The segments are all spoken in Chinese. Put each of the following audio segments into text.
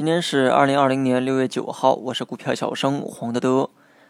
今天是二零二零年六月九号，我是股票小生黄德德。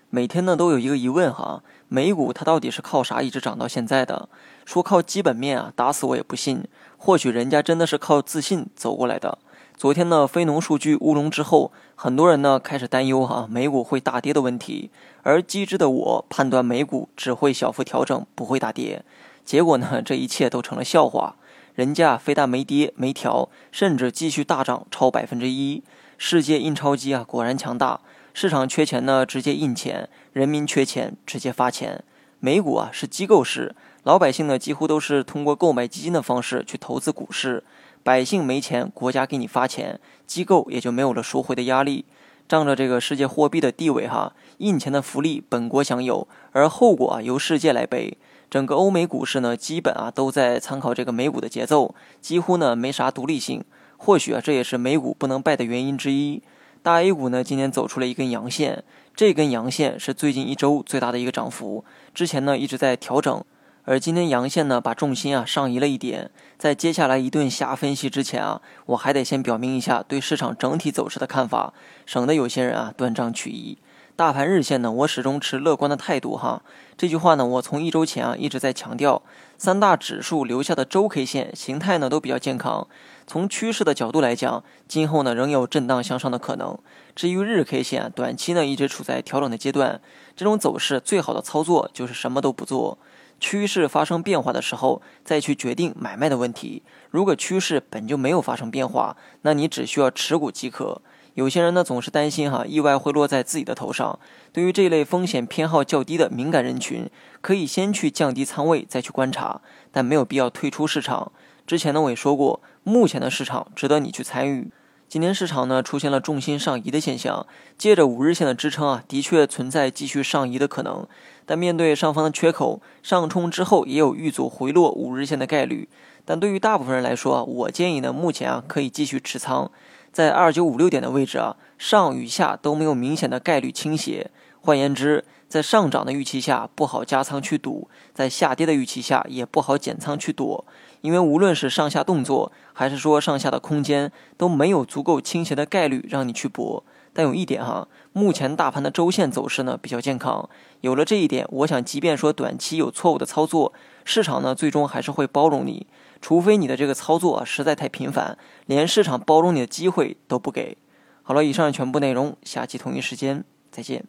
每天呢都有一个疑问哈，美股它到底是靠啥一直涨到现在的？说靠基本面啊，打死我也不信。或许人家真的是靠自信走过来的。昨天呢非农数据乌龙之后，很多人呢开始担忧哈美股会大跌的问题。而机智的我判断美股只会小幅调整，不会大跌。结果呢这一切都成了笑话。人家非但没跌没调，甚至继续大涨超百分之一。世界印钞机啊，果然强大。市场缺钱呢，直接印钱；人民缺钱，直接发钱。美股啊是机构市，老百姓呢几乎都是通过购买基金的方式去投资股市。百姓没钱，国家给你发钱，机构也就没有了赎回的压力。仗着这个世界货币的地位哈，印钱的福利本国享有，而后果啊由世界来背。整个欧美股市呢，基本啊都在参考这个美股的节奏，几乎呢没啥独立性。或许啊这也是美股不能败的原因之一。大 A 股呢今天走出了一根阳线，这根阳线是最近一周最大的一个涨幅。之前呢一直在调整，而今天阳线呢把重心啊上移了一点。在接下来一顿瞎分析之前啊，我还得先表明一下对市场整体走势的看法，省得有些人啊断章取义。大盘日线呢，我始终持乐观的态度哈。这句话呢，我从一周前啊一直在强调。三大指数留下的周 K 线形态呢都比较健康。从趋势的角度来讲，今后呢仍有震荡向上的可能。至于日 K 线，短期呢一直处在调整的阶段。这种走势最好的操作就是什么都不做，趋势发生变化的时候再去决定买卖的问题。如果趋势本就没有发生变化，那你只需要持股即可。有些人呢总是担心哈意外会落在自己的头上。对于这类风险偏好较低的敏感人群，可以先去降低仓位，再去观察，但没有必要退出市场。之前呢我也说过，目前的市场值得你去参与。今天市场呢出现了重心上移的现象，借着五日线的支撑啊，的确存在继续上移的可能。但面对上方的缺口，上冲之后也有遇阻回落五日线的概率。但对于大部分人来说啊，我建议呢目前啊可以继续持仓。在二九五六点的位置啊，上与下都没有明显的概率倾斜。换言之，在上涨的预期下不好加仓去赌，在下跌的预期下也不好减仓去躲。因为无论是上下动作，还是说上下的空间，都没有足够倾斜的概率让你去搏。但有一点哈，目前大盘的周线走势呢比较健康。有了这一点，我想即便说短期有错误的操作，市场呢最终还是会包容你。除非你的这个操作实在太频繁，连市场包容你的机会都不给。好了，以上全部内容，下期同一时间再见。